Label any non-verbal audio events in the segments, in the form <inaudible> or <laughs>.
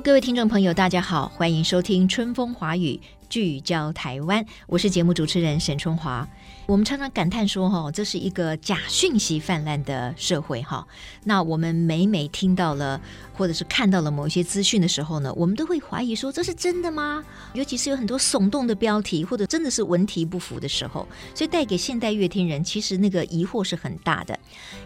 各位听众朋友，大家好，欢迎收听《春风华语》，聚焦台湾。我是节目主持人沈春华。我们常常感叹说，哈，这是一个假讯息泛滥的社会，哈。那我们每每听到了，或者是看到了某一些资讯的时候呢，我们都会怀疑说，这是真的吗？尤其是有很多耸动的标题，或者真的是文体不符的时候，所以带给现代乐听人其实那个疑惑是很大的。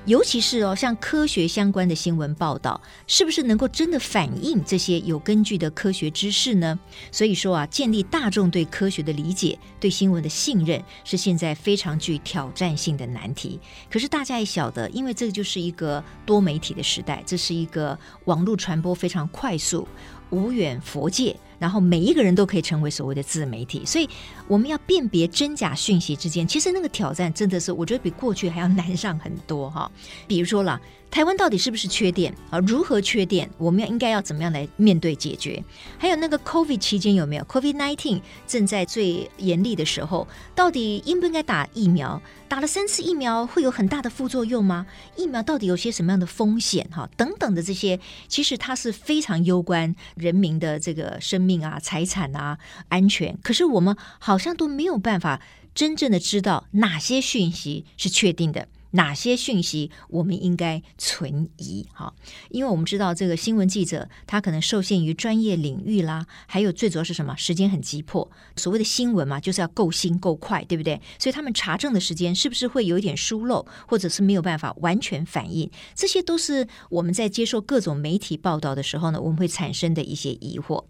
尤其是哦，像科学相关的新闻报道，是不是能够真的反映这些有根据的科学知识呢？所以说啊，建立大众对科学的理解，对新闻的信任，是现在。非常具挑战性的难题，可是大家也晓得，因为这个就是一个多媒体的时代，这是一个网络传播非常快速、无远佛界，然后每一个人都可以成为所谓的自媒体，所以我们要辨别真假讯息之间，其实那个挑战真的是，我觉得比过去还要难上很多哈。比如说啦。台湾到底是不是缺电啊？如何缺电？我们要应该要怎么样来面对解决？还有那个 COVID 期间有没有 COVID-19 正在最严厉的时候，到底应不应该打疫苗？打了三次疫苗会有很大的副作用吗？疫苗到底有些什么样的风险？哈，等等的这些，其实它是非常攸关人民的这个生命啊、财产啊、安全。可是我们好好像都没有办法真正的知道哪些讯息是确定的。哪些讯息我们应该存疑？哈，因为我们知道这个新闻记者他可能受限于专业领域啦，还有最主要是什么？时间很急迫。所谓的新闻嘛，就是要够新够快，对不对？所以他们查证的时间是不是会有一点疏漏，或者是没有办法完全反映？这些都是我们在接受各种媒体报道的时候呢，我们会产生的一些疑惑。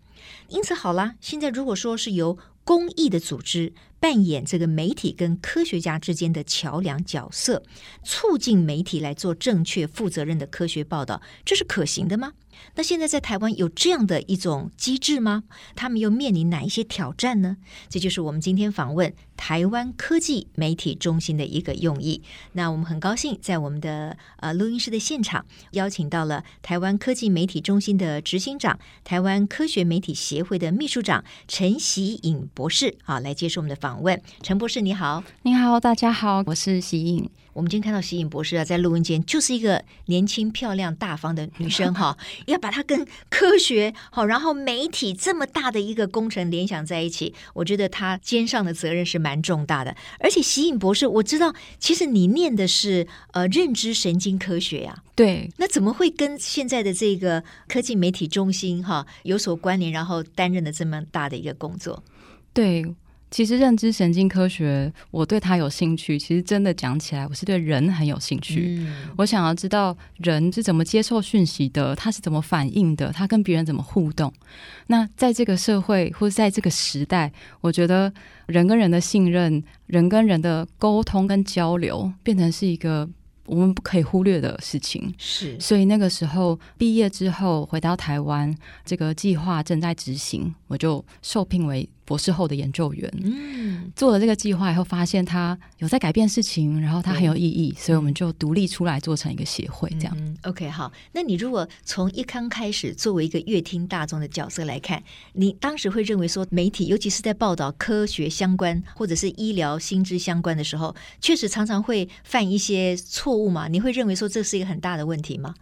因此，好了，现在如果说是由公益的组织扮演这个媒体跟科学家之间的桥梁角色，促进媒体来做正确、负责任的科学报道，这是可行的吗？那现在在台湾有这样的一种机制吗？他们又面临哪一些挑战呢？这就是我们今天访问台湾科技媒体中心的一个用意。那我们很高兴在我们的呃录音室的现场邀请到了台湾科技媒体中心的执行长、台湾科学媒体协会的秘书长陈喜颖博士啊，来接受我们的访问。陈博士你好，你好，大家好，我是喜颖。我们今天看到喜颖博士啊，在录音间就是一个年轻、漂亮、大方的女生哈，<laughs> 要把她跟科学好，然后媒体这么大的一个工程联想在一起，我觉得她肩上的责任是蛮重大的。而且喜颖博士，我知道其实你念的是呃认知神经科学呀，对，那怎么会跟现在的这个科技媒体中心哈有所关联，然后担任了这么大的一个工作？对。其实认知神经科学，我对它有兴趣。其实真的讲起来，我是对人很有兴趣。嗯。我想要知道人是怎么接受讯息的，他是怎么反应的，他跟别人怎么互动。那在这个社会或者在这个时代，我觉得人跟人的信任、人跟人的沟通跟交流，变成是一个我们不可以忽略的事情。是。所以那个时候毕业之后回到台湾，这个计划正在执行，我就受聘为。博士后的研究员，嗯，做了这个计划以后，发现他有在改变事情，然后他很有意义，所以我们就独立出来做成一个协会，这样。嗯，OK，好。那你如果从一刚开始作为一个乐听大众的角色来看，你当时会认为说，媒体尤其是在报道科学相关或者是医疗新知相关的时候，确实常常会犯一些错误吗？你会认为说这是一个很大的问题吗？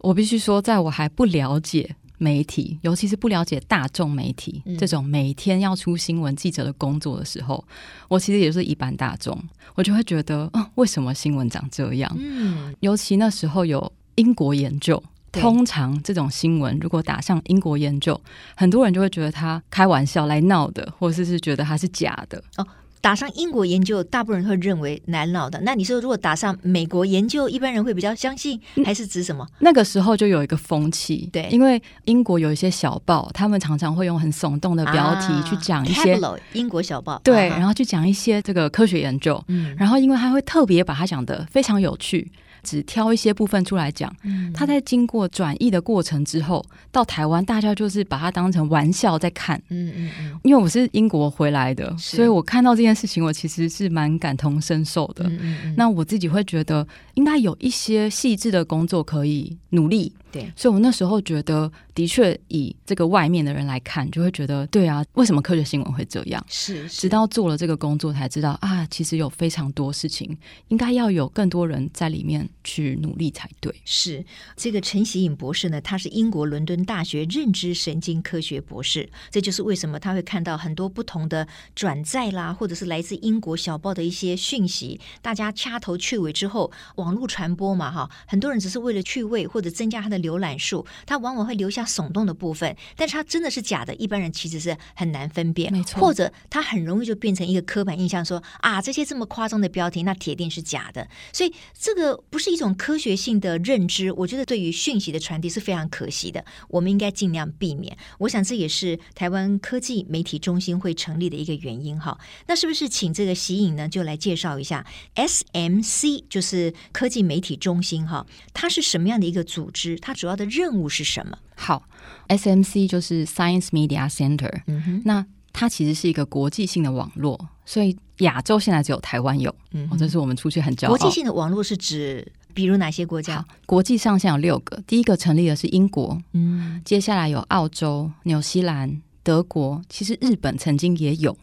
我必须说，在我还不了解。媒体，尤其是不了解大众媒体、嗯、这种每天要出新闻记者的工作的时候，我其实也是一般大众，我就会觉得，啊，为什么新闻长这样？嗯，尤其那时候有英国研究，通常这种新闻如果打上英国研究，很多人就会觉得他开玩笑来闹的，或者是觉得他是假的。哦打上英国研究，大部分人会认为难老的。那你说，如果打上美国研究，一般人会比较相信，还是指什么？那个时候就有一个风气，对，因为英国有一些小报，他们常常会用很耸动的标题去讲一些、啊、英国小报，对，然后去讲一些这个科学研究，嗯，然后因为他会特别把它讲得非常有趣。只挑一些部分出来讲，他在经过转译的过程之后，到台湾，大家就是把它当成玩笑在看。嗯嗯嗯。因为我是英国回来的，所以我看到这件事情，我其实是蛮感同身受的。那我自己会觉得，应该有一些细致的工作可以努力。对，所以我那时候觉得，的确以这个外面的人来看，就会觉得，对啊，为什么科学新闻会这样？是，直到做了这个工作才知道啊，其实有非常多事情，应该要有更多人在里面去努力才对。是这个陈喜颖博士呢，他是英国伦敦大学认知神经科学博士，这就是为什么他会看到很多不同的转载啦，或者是来自英国小报的一些讯息，大家掐头去尾之后，网络传播嘛，哈，很多人只是为了趣味或者增加他的。浏览数，它往往会留下耸动的部分，但是它真的是假的，一般人其实是很难分辨。没错，或者它很容易就变成一个刻板印象说，说啊，这些这么夸张的标题，那铁定是假的。所以这个不是一种科学性的认知，我觉得对于讯息的传递是非常可惜的。我们应该尽量避免。我想这也是台湾科技媒体中心会成立的一个原因。哈，那是不是请这个喜颖呢，就来介绍一下 SMC，就是科技媒体中心哈，它是什么样的一个组织？它主要的任务是什么？好，SMC 就是 Science Media Center。嗯哼，那它其实是一个国际性的网络，所以亚洲现在只有台湾有。嗯哼，这是我们出去很骄傲。国际性的网络是指，比如哪些国家？国际上现在有六个，第一个成立的是英国，嗯，接下来有澳洲、纽西兰、德国，其实日本曾经也有，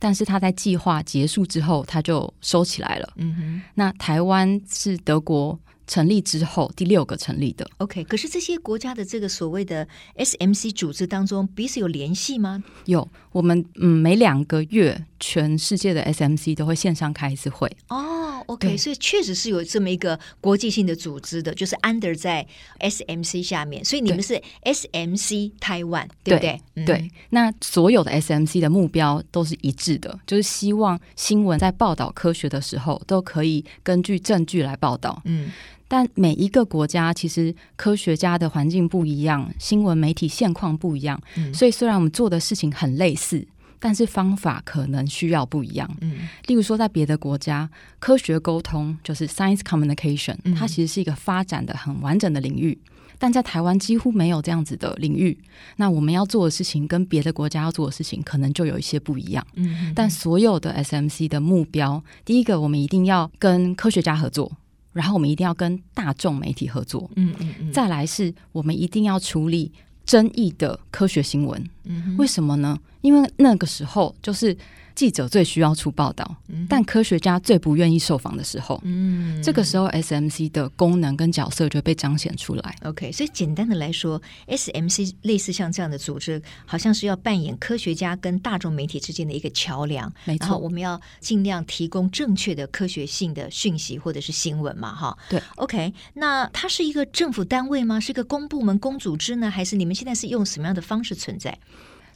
但是它在计划结束之后，它就收起来了。嗯哼，那台湾是德国。成立之后，第六个成立的。OK，可是这些国家的这个所谓的 SMC 组织当中，彼此有联系吗？有，我们嗯每两个月，全世界的 SMC 都会线上开一次会。哦，OK，所以确实是有这么一个国际性的组织的，就是 under 在 SMC 下面，所以你们是 SMC 台湾，对不对？对，对，那所有的 SMC 的目标都是一致的，就是希望新闻在报道科学的时候，都可以根据证据来报道。嗯。但每一个国家其实科学家的环境不一样，新闻媒体现况不一样，嗯、所以虽然我们做的事情很类似，但是方法可能需要不一样。嗯、例如说在别的国家，科学沟通就是 science communication，嗯、它其实是一个发展的很完整的领域，但在台湾几乎没有这样子的领域。那我们要做的事情跟别的国家要做的事情可能就有一些不一样。嗯、但所有的 SMC 的目标，第一个我们一定要跟科学家合作。然后我们一定要跟大众媒体合作，嗯嗯嗯。再来是我们一定要处理争议的科学新闻，嗯。为什么呢？因为那个时候就是。记者最需要出报道，但科学家最不愿意受访的时候，嗯，这个时候 SMC 的功能跟角色就被彰显出来。OK，所以简单的来说，SMC 类似像这样的组织，好像是要扮演科学家跟大众媒体之间的一个桥梁。没错，然后我们要尽量提供正确的科学性的讯息或者是新闻嘛，哈。对，OK，那它是一个政府单位吗？是一个公部门、公组织呢？还是你们现在是用什么样的方式存在？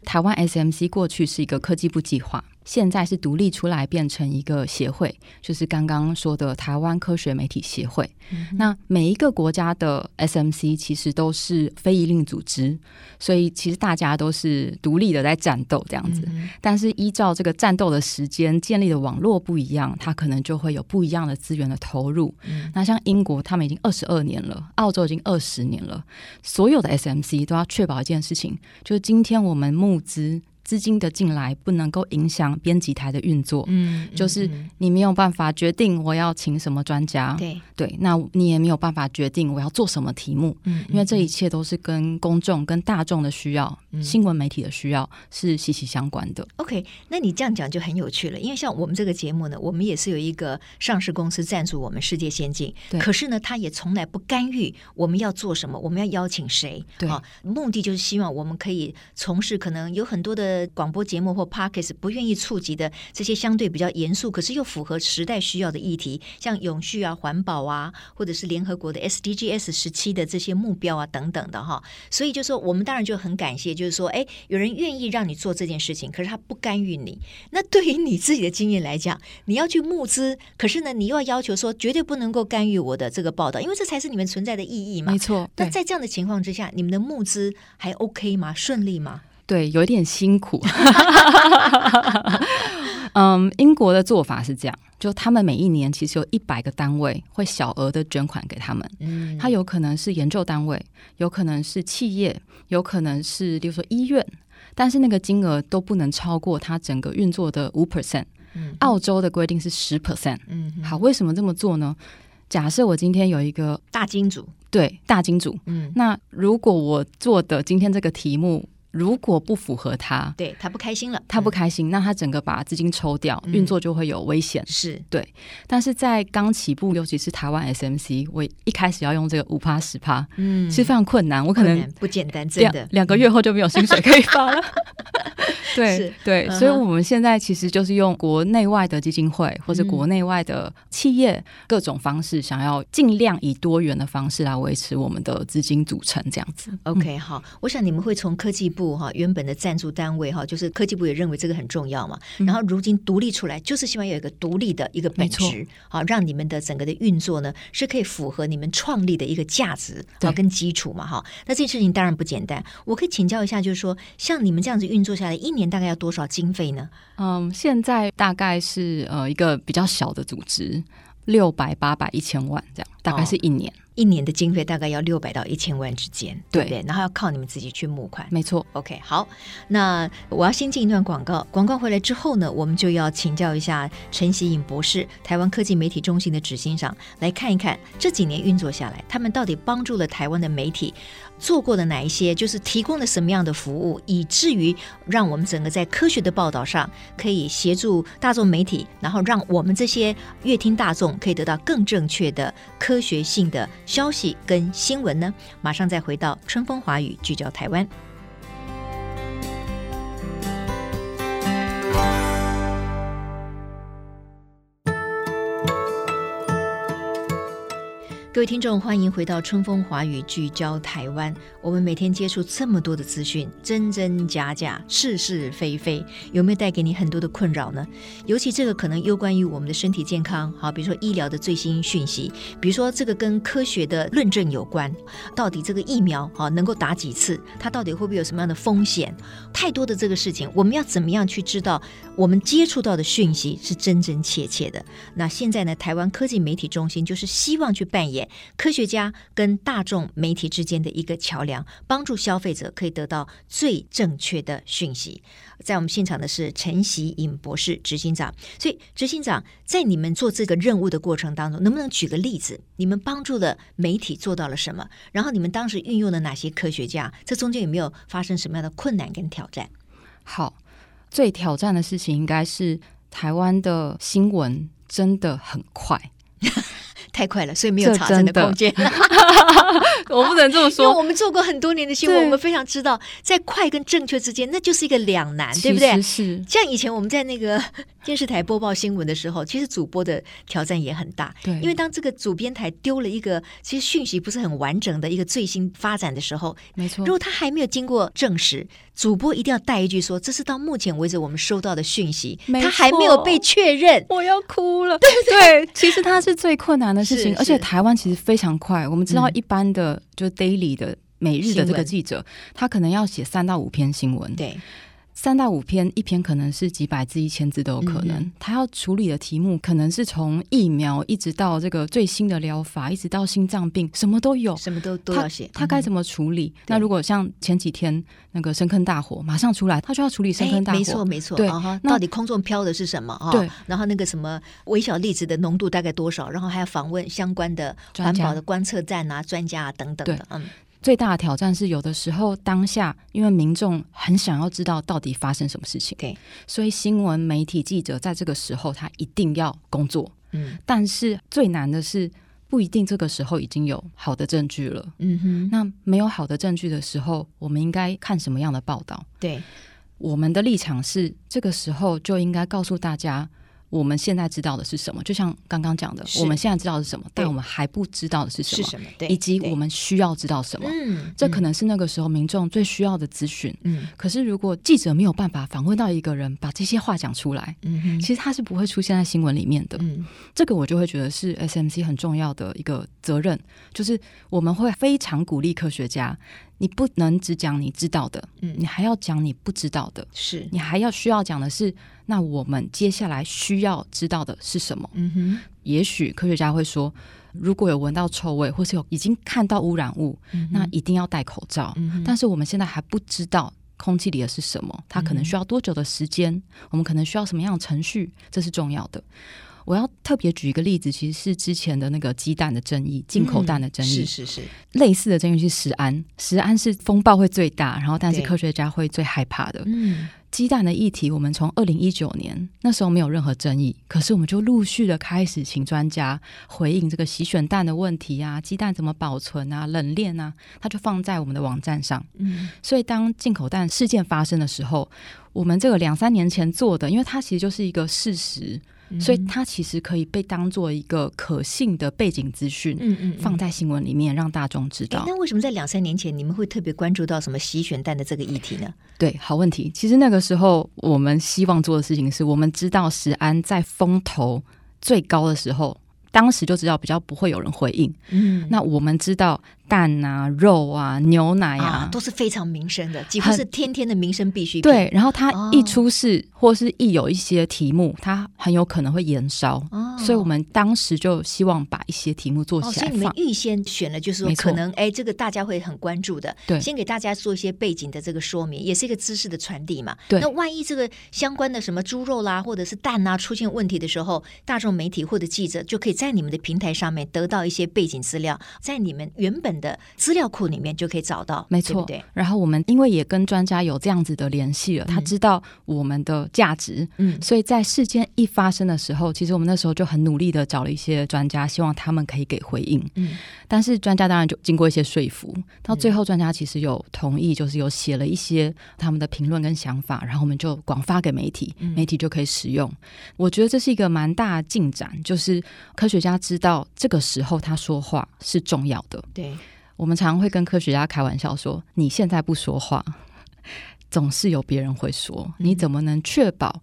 台湾 SMC 过去是一个科技部计划。现在是独立出来变成一个协会，就是刚刚说的台湾科学媒体协会。嗯、那每一个国家的 SMC 其实都是非营利组织，所以其实大家都是独立的在战斗这样子。嗯、但是依照这个战斗的时间建立的网络不一样，它可能就会有不一样的资源的投入。嗯、那像英国，他们已经二十二年了，澳洲已经二十年了，所有的 SMC 都要确保一件事情，就是今天我们募资。资金的进来不能够影响编辑台的运作，嗯，就是你没有办法决定我要请什么专家，对。对，那你也没有办法决定我要做什么题目，嗯，因为这一切都是跟公众、跟大众的需要、嗯、新闻媒体的需要是息息相关的。OK，那你这样讲就很有趣了，因为像我们这个节目呢，我们也是有一个上市公司赞助我们世界先进，对，可是呢，他也从来不干预我们要做什么，我们要邀请谁，对，目的就是希望我们可以从事可能有很多的。的广播节目或 Podcast 不愿意触及的这些相对比较严肃，可是又符合时代需要的议题，像永续啊、环保啊，或者是联合国的 SDGs 十七的这些目标啊等等的哈。所以就说我们当然就很感谢，就是说，哎，有人愿意让你做这件事情，可是他不干预你。那对于你自己的经验来讲，你要去募资，可是呢，你又要要求说绝对不能够干预我的这个报道，因为这才是你们存在的意义嘛。没错。那在这样的情况之下，你们的募资还 OK 吗？顺利吗？对，有一点辛苦。<laughs> 嗯，英国的做法是这样，就他们每一年其实有一百个单位会小额的捐款给他们。嗯，它有可能是研究单位，有可能是企业，有可能是，比如说医院，但是那个金额都不能超过它整个运作的五 percent。嗯，澳洲的规定是十 percent。嗯，好，为什么这么做呢？假设我今天有一个大金主，对，大金主。嗯，那如果我做的今天这个题目，如果不符合他，对他不开心了，他不开心，嗯、那他整个把资金抽掉，运作就会有危险。是、嗯、对，但是在刚起步，尤其是台湾 SMC，我一开始要用这个五趴十趴，嗯，是非常困难，我可能不简单，真的两个月后就没有薪水可以发了。<laughs> <laughs> 对对，所以我们现在其实就是用国内外的基金会或者国内外的企业各种方式，想要尽量以多元的方式来维持我们的资金组成，这样子。OK，好，我想你们会从科技部。部哈，原本的赞助单位哈，就是科技部也认为这个很重要嘛。然后如今独立出来，就是希望有一个独立的一个本质，好让你们的整个的运作呢是可以符合你们创立的一个价值啊跟基础嘛哈。那这件事情当然不简单，我可以请教一下，就是说像你们这样子运作下来，一年大概要多少经费呢？嗯，现在大概是呃一个比较小的组织，六百、八百、一千万这样，大概是一年。哦一年的经费大概要六百到一千万之间，对不对？然后要靠你们自己去募款，没错。OK，好，那我要先进一段广告，广告回来之后呢，我们就要请教一下陈喜颖博士，台湾科技媒体中心的执行长，来看一看这几年运作下来，他们到底帮助了台湾的媒体。做过的哪一些，就是提供了什么样的服务，以至于让我们整个在科学的报道上可以协助大众媒体，然后让我们这些乐听大众可以得到更正确的科学性的消息跟新闻呢？马上再回到春风华语，聚焦台湾。各位听众，欢迎回到春风华语，聚焦台湾。我们每天接触这么多的资讯，真真假假，是是非非，有没有带给你很多的困扰呢？尤其这个可能攸关于我们的身体健康，好，比如说医疗的最新讯息，比如说这个跟科学的论证有关，到底这个疫苗好能够打几次，它到底会不会有什么样的风险？太多的这个事情，我们要怎么样去知道我们接触到的讯息是真真切切的？那现在呢，台湾科技媒体中心就是希望去扮演。科学家跟大众媒体之间的一个桥梁，帮助消费者可以得到最正确的讯息。在我们现场的是陈习颖博士执行长，所以执行长在你们做这个任务的过程当中，能不能举个例子？你们帮助了媒体做到了什么？然后你们当时运用了哪些科学家？这中间有没有发生什么样的困难跟挑战？好，最挑战的事情应该是台湾的新闻真的很快。<laughs> 太快了，所以没有查证的空间。<laughs> 我不能这么说，因为我们做过很多年的新闻，我们非常知道，在快跟正确之间，那就是一个两难，对不对？是。像以前我们在那个电视台播报新闻的时候，其实主播的挑战也很大。对。因为当这个主编台丢了一个其实讯息不是很完整的一个最新发展的时候，没错。如果他还没有经过证实，主播一定要带一句说：“这是到目前为止我们收到的讯息，他还没有被确认。”我要哭了。对 <laughs> 对，其实他是最困难的。事情，而且台湾其实非常快。我们知道，一般的、嗯、就 daily 的每日的这个记者，他可能要写三到五篇新闻。对。三到五篇，一篇可能是几百字、一千字都有可能。嗯、他要处理的题目，可能是从疫苗一直到这个最新的疗法，一直到心脏病，什么都有，什么都都要写。他该怎么处理？嗯、那如果像前几天那个深坑大火，马上出来，他就要处理深坑大火。没错，没错。对，那到底空中飘的是什么？对，然后那个什么微小粒子的浓度大概多少？然后还要访问相关的环保的观测站啊、专家啊等等的。嗯。最大的挑战是，有的时候当下，因为民众很想要知道到底发生什么事情，对，所以新闻媒体记者在这个时候他一定要工作，嗯，但是最难的是不一定这个时候已经有好的证据了，嗯哼，那没有好的证据的时候，我们应该看什么样的报道？对。我们的立场是，这个时候就应该告诉大家。我们现在知道的是什么？就像刚刚讲的，我们现在知道的是什么，但我们还不知道的是什么？什么以及我们需要知道什么？嗯，这可能是那个时候民众最需要的资讯。嗯，可是如果记者没有办法访问到一个人，把这些话讲出来，嗯，其实他是不会出现在新闻里面的。嗯，这个我就会觉得是 SMC 很重要的一个责任，就是我们会非常鼓励科学家。你不能只讲你知道的，嗯，你还要讲你不知道的，是。你还要需要讲的是，那我们接下来需要知道的是什么？嗯哼，也许科学家会说，如果有闻到臭味，或是有已经看到污染物，嗯、那一定要戴口罩。嗯、但是我们现在还不知道空气里的是什么，它可能需要多久的时间，嗯、我们可能需要什么样的程序，这是重要的。我要特别举一个例子，其实是之前的那个鸡蛋的争议，进口蛋的争议，嗯、是是是，类似的争议是食安，食安是风暴会最大，然后但是科学家会最害怕的。嗯，鸡蛋的议题，我们从二零一九年那时候没有任何争议，可是我们就陆续的开始请专家回应这个洗选蛋的问题啊，鸡蛋怎么保存啊，冷链啊，它就放在我们的网站上。嗯，所以当进口蛋事件发生的时候，我们这个两三年前做的，因为它其实就是一个事实。所以它其实可以被当做一个可信的背景资讯，嗯嗯，放在新闻里面让大众知道。那为什么在两三年前你们会特别关注到什么洗选蛋的这个议题呢？对，好问题。其实那个时候我们希望做的事情是，我们知道石安在风头最高的时候，当时就知道比较不会有人回应。嗯，那我们知道。蛋啊、肉啊、牛奶啊，啊，都是非常民生的，几乎是天天的民生必需品。对，然后它一出事，哦、或是一有一些题目，它很有可能会延烧。哦、所以我们当时就希望把一些题目做起来。哦、所以你们预先选了，就是说可能哎，这个大家会很关注的。对，先给大家做一些背景的这个说明，也是一个知识的传递嘛。对。那万一这个相关的什么猪肉啦，或者是蛋啊出现问题的时候，大众媒体或者记者就可以在你们的平台上面得到一些背景资料，在你们原本的资料库。里面就可以找到，没错。对对？然后我们因为也跟专家有这样子的联系了，嗯、他知道我们的价值，嗯，所以在事件一发生的时候，其实我们那时候就很努力的找了一些专家，希望他们可以给回应，嗯。但是专家当然就经过一些说服，到最后专家其实有同意，就是有写了一些他们的评论跟想法，然后我们就广发给媒体，媒体就可以使用。嗯、我觉得这是一个蛮大的进展，就是科学家知道这个时候他说话是重要的，对。我们常常会跟科学家开玩笑说：“你现在不说话，总是有别人会说。你怎么能确保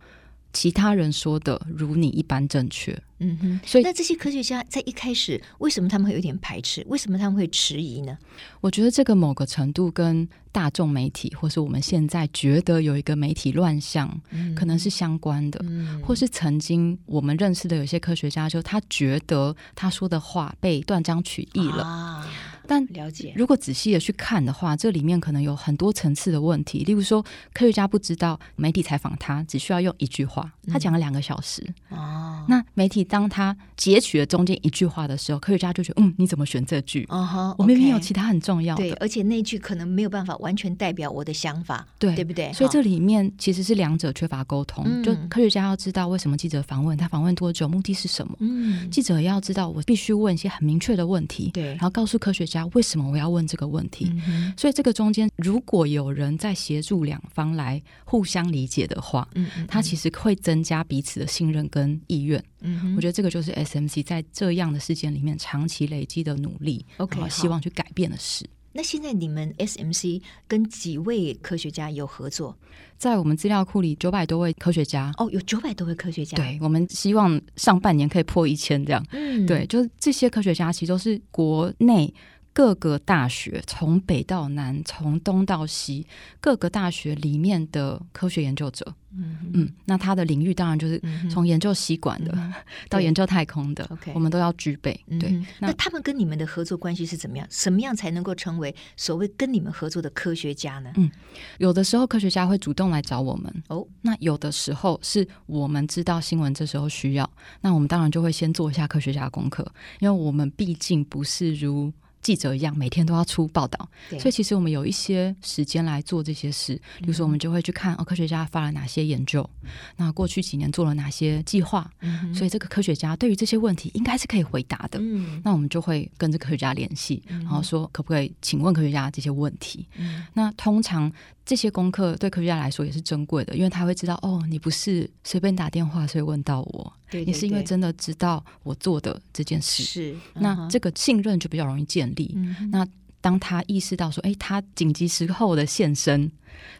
其他人说的如你一般正确？”嗯哼。所以，那这些科学家在一开始为什么他们会有点排斥？为什么他们会迟疑呢？我觉得这个某个程度跟大众媒体，或是我们现在觉得有一个媒体乱象，可能是相关的。嗯。或是曾经我们认识的有些科学家，就他觉得他说的话被断章取义了。啊但了解，如果仔细的去看的话，这里面可能有很多层次的问题。例如说，科学家不知道媒体采访他只需要用一句话，他讲了两个小时。哦，那媒体当他截取了中间一句话的时候，科学家就觉得，嗯，你怎么选这句？哦，我明明有其他很重要的。对，而且那句可能没有办法完全代表我的想法，对，对不对？所以这里面其实是两者缺乏沟通。就科学家要知道为什么记者访问他，访问多久，目的是什么？嗯，记者要知道，我必须问一些很明确的问题，对，然后告诉科学家。为什么我要问这个问题？嗯、所以这个中间，如果有人在协助两方来互相理解的话，嗯嗯，他其实会增加彼此的信任跟意愿。嗯哼，我觉得这个就是 SMC 在这样的事件里面长期累积的努力，OK，希望去改变的事。那现在你们 SMC 跟几位科学家有合作？在我们资料库里，九百多位科学家哦，有九百多位科学家。对，我们希望上半年可以破一千这样。嗯，对，就是这些科学家其实都是国内。各个大学从北到南，从东到西，各个大学里面的科学研究者，嗯嗯，那他的领域当然就是从研究吸管的、嗯、<laughs> 到研究太空的，OK，我们都要具备。对，那，那他们跟你们的合作关系是怎么样？什么样才能够成为所谓跟你们合作的科学家呢？嗯，有的时候科学家会主动来找我们哦，那有的时候是我们知道新闻这时候需要，那我们当然就会先做一下科学家的功课，因为我们毕竟不是如。记者一样，每天都要出报道，所以其实我们有一些时间来做这些事。比如说，我们就会去看哦，科学家发了哪些研究，那过去几年做了哪些计划，嗯、所以这个科学家对于这些问题应该是可以回答的。嗯、那我们就会跟这个科学家联系，然后说可不可以请问科学家这些问题？嗯、那通常。这些功课对科学家来说也是珍贵的，因为他会知道哦，你不是随便打电话所以问到我，对，对，对，你是因为真的知道我做的这件事，是、嗯、那这个信任就比较容易建立。嗯、那当他意识到说，哎，他紧急时候的现身。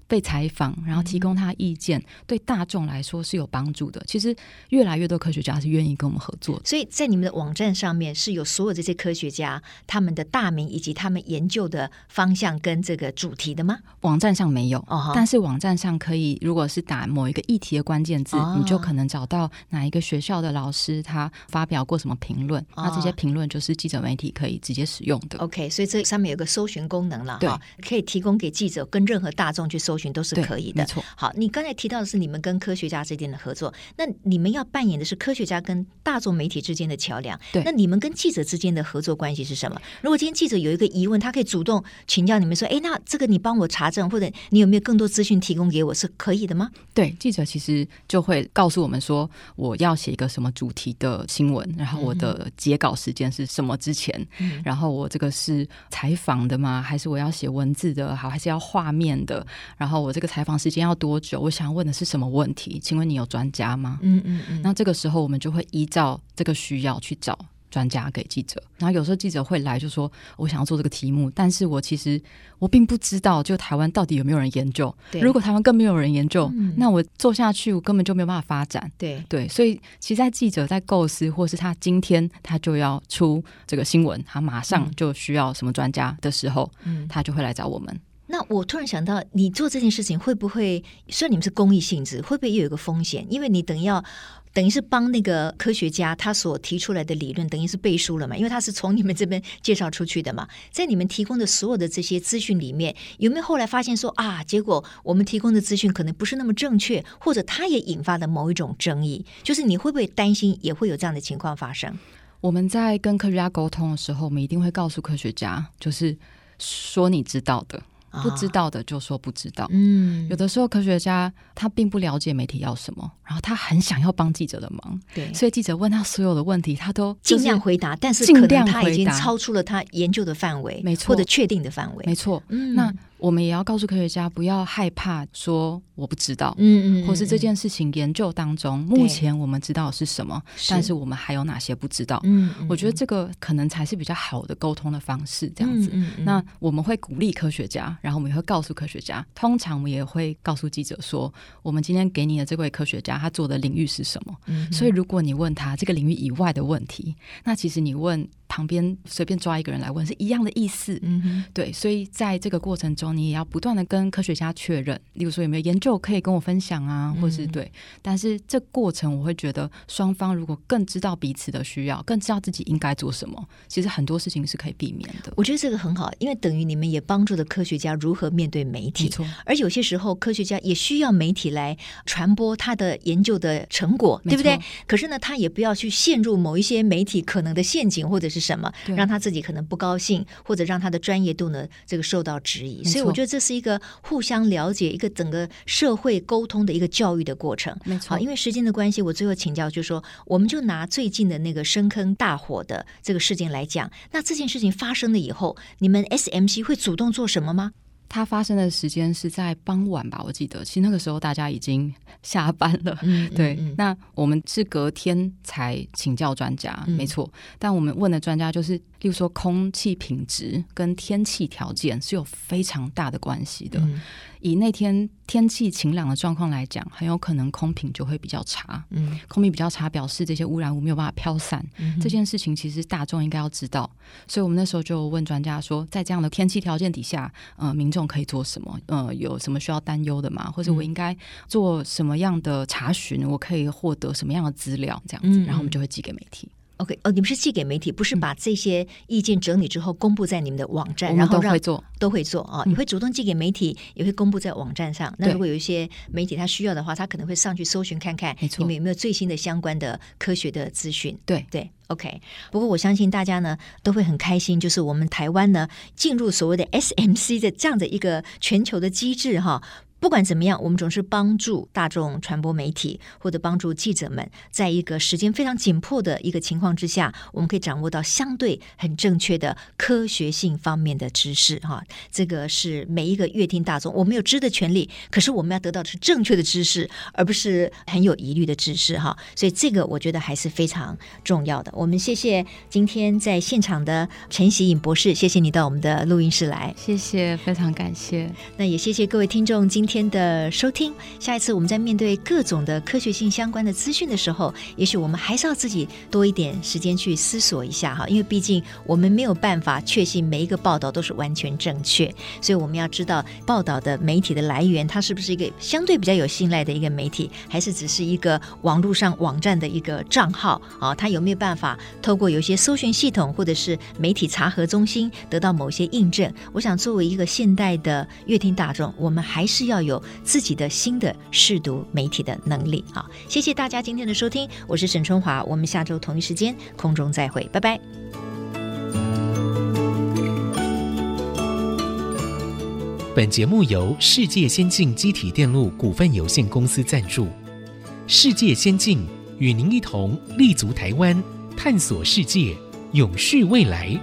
被采访，然后提供他意见，嗯、对大众来说是有帮助的。其实越来越多科学家是愿意跟我们合作，所以在你们的网站上面是有所有这些科学家他们的大名以及他们研究的方向跟这个主题的吗？网站上没有，哦、但是网站上可以，如果是打某一个议题的关键字，哦、你就可能找到哪一个学校的老师他发表过什么评论，哦、那这些评论就是记者媒体可以直接使用的。OK，所以这上面有个搜寻功能了，对，可以提供给记者跟任何大众去搜寻都是可以的。没错。好，你刚才提到的是你们跟科学家之间的合作，那你们要扮演的是科学家跟大众媒体之间的桥梁。对，那你们跟记者之间的合作关系是什么？如果今天记者有一个疑问，他可以主动请教你们说：“哎，那这个你帮我查证，或者你有没有更多资讯提供给我，是可以的吗？”对，记者其实就会告诉我们说：“我要写一个什么主题的新闻，然后我的截稿时间是什么之前，嗯、然后我这个是采访的吗？还是我要写文字的？好，还是要画面的？然后我这个采访时间要多久？我想问的是什么问题？请问你有专家吗？嗯嗯嗯。那这个时候我们就会依照这个需要去找专家给记者。然后有时候记者会来就说：“我想要做这个题目，但是我其实我并不知道，就台湾到底有没有人研究？对如果台湾更没有人研究，嗯、那我做下去我根本就没有办法发展。对对，所以其实，在记者在构思，或是他今天他就要出这个新闻，他马上就需要什么专家的时候，嗯、他就会来找我们。”那我突然想到，你做这件事情会不会？虽然你们是公益性质，会不会也有一个风险？因为你等要等于是帮那个科学家他所提出来的理论，等于是背书了嘛？因为他是从你们这边介绍出去的嘛。在你们提供的所有的这些资讯里面，有没有后来发现说啊，结果我们提供的资讯可能不是那么正确，或者他也引发了某一种争议？就是你会不会担心也会有这样的情况发生？我们在跟科学家沟通的时候，我们一定会告诉科学家，就是说你知道的。不知道的就说不知道。嗯，有的时候科学家他并不了解媒体要什么，然后他很想要帮记者的忙。对，所以记者问他所有的问题，他都尽量回答，但是可能他已经超出了他研究的范围，没错，或者确定的范围，没错。嗯，那。我们也要告诉科学家，不要害怕说我不知道，嗯嗯，或是这件事情研究当中，目前我们知道是什么，但是我们还有哪些不知道？嗯，我觉得这个可能才是比较好的沟通的方式，这样子。那我们会鼓励科学家，然后我们也会告诉科学家，通常我们也会告诉记者说，我们今天给你的这位科学家，他做的领域是什么？嗯，所以如果你问他这个领域以外的问题，那其实你问。旁边随便抓一个人来问是一样的意思，嗯哼，对，所以在这个过程中，你也要不断的跟科学家确认，例如说有没有研究可以跟我分享啊，或是对，但是这过程我会觉得双方如果更知道彼此的需要，更知道自己应该做什么，其实很多事情是可以避免的。我觉得这个很好，因为等于你们也帮助了科学家如何面对媒体，没错，而有些时候科学家也需要媒体来传播他的研究的成果，对不对？可是呢，他也不要去陷入某一些媒体可能的陷阱或者是什么，让他。自己可能不高兴，或者让他的专业度呢，这个受到质疑。所以我觉得这是一个互相了解、一个整个社会沟通的一个教育的过程。没错。好，因为时间的关系，我最后请教，就是说，我们就拿最近的那个深坑大火的这个事件来讲，那这件事情发生了以后，你们 SMC 会主动做什么吗？它发生的时间是在傍晚吧，我记得。其实那个时候大家已经下班了。嗯，对。嗯嗯、那我们是隔天才请教专家，嗯、没错。但我们问的专家就是，例如说空气品质跟天气条件是有非常大的关系的。嗯以那天天气晴朗的状况来讲，很有可能空品就会比较差。嗯，空品比较差，表示这些污染物没有办法飘散。嗯，这件事情其实大众应该要知道。所以我们那时候就问专家说，在这样的天气条件底下，呃，民众可以做什么？呃，有什么需要担忧的吗？或者我应该做什么样的查询？我可以获得什么样的资料？这样子，然后我们就会寄给媒体。OK，哦，你们是寄给媒体，不是把这些意见整理之后公布在你们的网站，嗯、然后都会做，都会做啊、哦。你会主动寄给媒体，也会公布在网站上。嗯、那如果有一些媒体他需要的话，他可能会上去搜寻看看，没错，你们有没有最新的相关的科学的资讯？对对，OK。不过我相信大家呢都会很开心，就是我们台湾呢进入所谓的 SMC 的这样的一个全球的机制哈。不管怎么样，我们总是帮助大众传播媒体或者帮助记者们，在一个时间非常紧迫的一个情况之下，我们可以掌握到相对很正确的科学性方面的知识。哈，这个是每一个乐听大众，我们有知的权利，可是我们要得到的是正确的知识，而不是很有疑虑的知识。哈，所以这个我觉得还是非常重要的。我们谢谢今天在现场的陈喜颖博士，谢谢你到我们的录音室来，谢谢，非常感谢。那也谢谢各位听众今天的收听。下一次我们在面对各种的科学性相关的资讯的时候，也许我们还是要自己多一点时间去思索一下哈，因为毕竟我们没有办法确信每一个报道都是完全正确，所以我们要知道报道的媒体的来源，它是不是一个相对比较有信赖的一个媒体，还是只是一个网络上网站的一个账号啊？它有没有办法透过有些搜寻系统或者是媒体查核中心得到某些印证？我想作为一个现代的乐听大众，我们还是要要有自己的新的试读媒体的能力。好，谢谢大家今天的收听，我是沈春华，我们下周同一时间空中再会，拜拜。本节目由世界先进机体电路股份有限公司赞助，世界先进与您一同立足台湾，探索世界，永续未来。